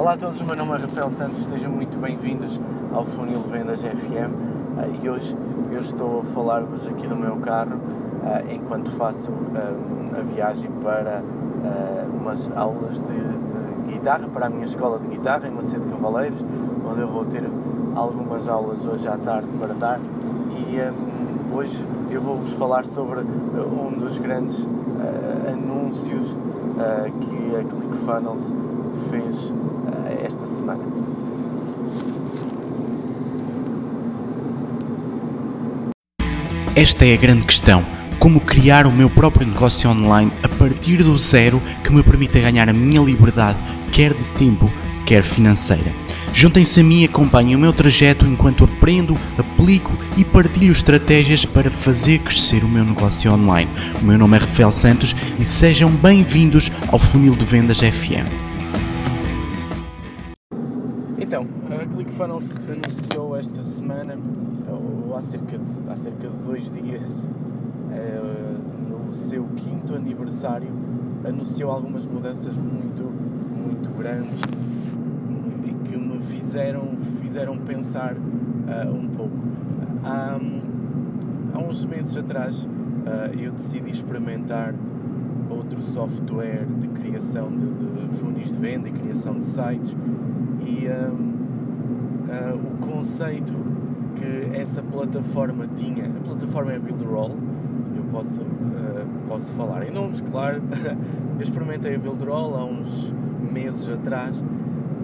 Olá a todos, meu nome é Rafael Santos, sejam muito bem-vindos ao Funil Vendas FM uh, e hoje eu estou a falar-vos aqui do meu carro uh, enquanto faço uh, a viagem para umas aulas de, de, guitarra, para a minha escola de guitarra em Macedo Cavaleiros, onde eu vou ter algumas aulas hoje à tarde para dar. E hoje eu vou-vos falar sobre um dos grandes anúncios que a ClickFunnels fez esta semana. Esta é a grande questão. Como criar o meu próprio negócio online a partir do zero que me permita ganhar a minha liberdade, quer de tempo, quer financeira. Juntem-se a mim e acompanhem o meu trajeto enquanto aprendo, aplico e partilho estratégias para fazer crescer o meu negócio online. O meu nome é Rafael Santos e sejam bem-vindos ao Funil de Vendas FM. Anunciou esta semana, ou há cerca de, há cerca de dois dias, eh, no seu quinto aniversário, anunciou algumas mudanças muito, muito grandes e que me fizeram, fizeram pensar uh, um pouco. Há, há uns meses atrás uh, eu decidi experimentar outro software de criação de, de funis de venda e criação de sites e um, uh, o conceito que essa plataforma tinha, a plataforma é Builderall, eu posso, uh, posso falar em nomes, claro, eu experimentei a Builderall há uns meses atrás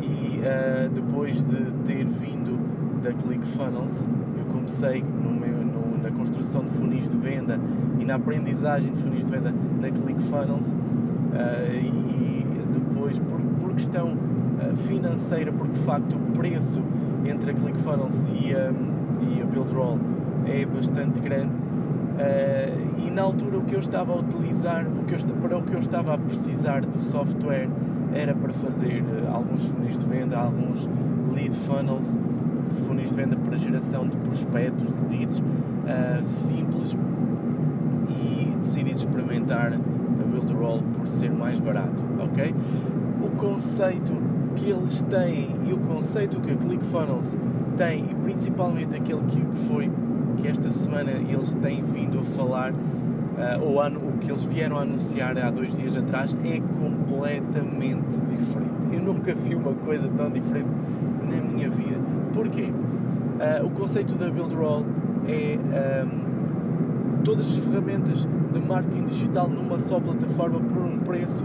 e uh, depois de ter vindo da ClickFunnels, eu comecei no meu, no, na construção de funis de venda e na aprendizagem de funis de venda na ClickFunnels uh, e depois por, por questão financeira, porque de facto o preço entre a ClickFunnels e a, e a Buildroll é bastante grande. Uh, e na altura o que eu estava a utilizar, o que eu, para o que eu estava a precisar do software era para fazer uh, alguns funis de venda, alguns lead funnels, funis de venda para geração de prospectos, de leads uh, simples e decidi experimentar a Builderall por ser mais barato, ok? O conceito que eles têm e o conceito que a ClickFunnels tem e principalmente aquele que foi que esta semana eles têm vindo a falar uh, ou ano, o que eles vieram a anunciar há dois dias atrás é completamente diferente. Eu nunca vi uma coisa tão diferente na minha vida. Porquê? Uh, o conceito da Buildroll é um, todas as ferramentas de marketing digital numa só plataforma por um preço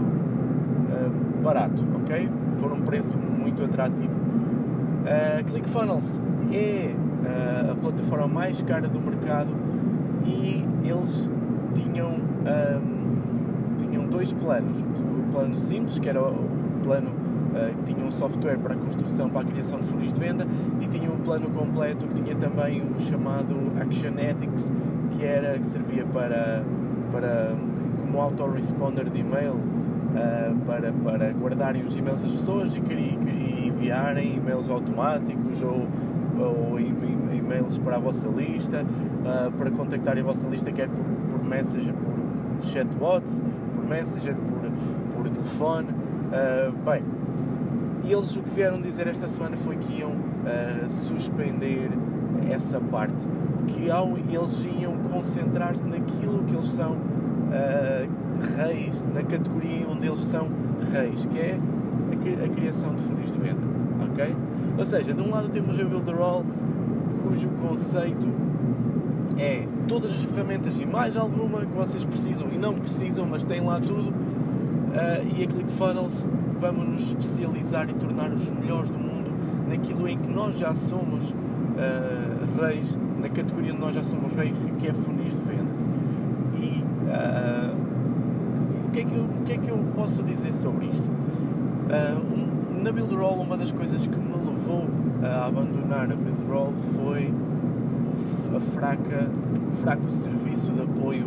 uh, barato, ok? por um preço muito atrativo. Uh, ClickFunnels é uh, a plataforma mais cara do mercado e eles tinham, um, tinham dois planos. O plano simples, que era o plano uh, que tinha um software para a construção, para a criação de funis de venda, e tinha um plano completo que tinha também o chamado Actionetics, que, era, que servia para, para como autoresponder de e-mail uh, para, para guardarem os e-mails das pessoas e, e enviarem e-mails automáticos ou, ou e-mails para a vossa lista, uh, para contactarem a vossa lista, quer por, por Messenger, por chatbots, por Messenger, por, por telefone. Uh, bem, e eles o que vieram dizer esta semana foi que iam suspender essa parte, que ao, eles iam concentrar-se naquilo que eles são reis, na categoria onde eles são reis, que é a, criação de funis de venda, ok? Ou seja, de um lado temos a Builderall, cujo conceito é todas as ferramentas e mais alguma que vocês precisam e não precisam, mas têm lá tudo, uh, e a ClickFunnels vamos nos especializar e tornar os melhores do mundo naquilo em que nós já somos uh, reis, na categoria onde nós já somos reis, que é funis de venda. E uh, que é que eu, o que é que eu posso dizer sobre isto? Uh, um, na Builderall, uma das coisas que me levou a abandonar a Builderall foi a fraca, o fraco serviço de apoio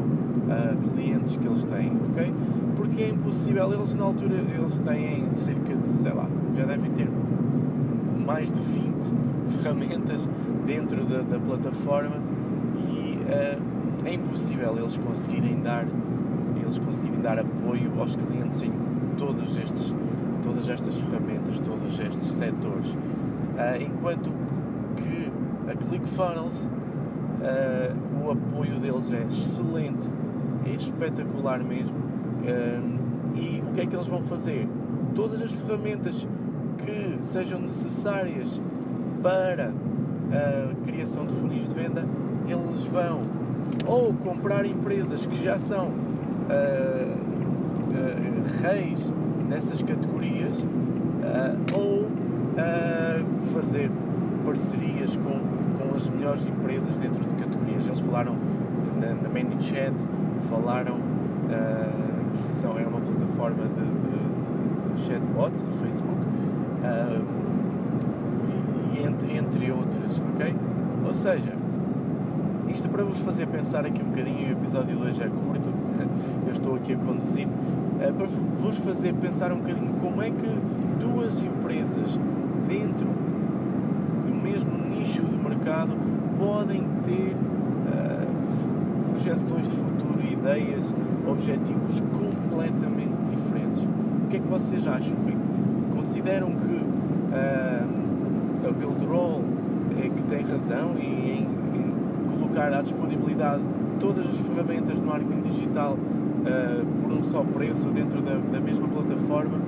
a clientes que eles têm, ok? Porque é impossível, eles na altura, eles têm cerca de, sei lá, já devem ter mais de 20 ferramentas dentro da, da plataforma e uh, é impossível eles conseguirem dar eles conseguirem dar apoio aos clientes em todos estes, todas estas ferramentas, todos estes setores. Uh, enquanto que a ClickFunnels, uh, o apoio deles é excelente, é espetacular mesmo. Uh, e o que é que eles vão fazer? Todas as ferramentas que sejam necessárias para a criação de funis de venda, eles vão ou comprar empresas que já são uh, uh, reis nessas categorias uh, ou fazer parcerias com, com as melhores empresas dentro de categorias. Eles falaram na, na ManyChat, falaram que são, é uma plataforma de, de, de chatbots no Facebook e entre, entre outras, ok? Ou seja, isto para vos fazer pensar aqui um bocadinho, o episódio de hoje é curto, eu estou aqui a conduzir, é para vos fazer pensar um bocadinho como é que duas empresas dentro do mesmo nicho de mercado podem ter uh, projeções de futuro, ideias, objetivos completamente diferentes. O que é que vocês acham? Consideram que uh, a Buildroll é que tem razão em colocar à disponibilidade todas as ferramentas de marketing digital uh, por um só preço dentro da, da mesma plataforma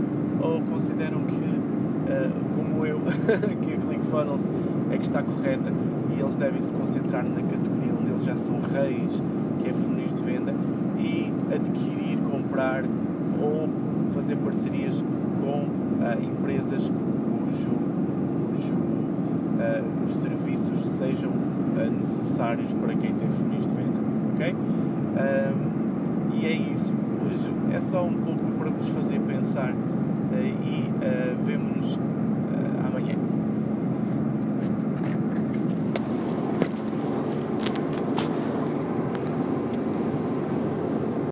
ou consideram que, uh, como eu, que a ClickFunnels é que está correta e eles devem se concentrar na categoria onde eles já são reis, que é funis de venda, e adquirir, comprar ou fazer parcerias com uh, empresas cujo, cujo os serviços sejam eh, necessários para quem tem funis de venda, ok? Um, e é isso. Hoje é só um pouco para vos fazer pensar eh, e uh, vemo-nos uh, amanhã.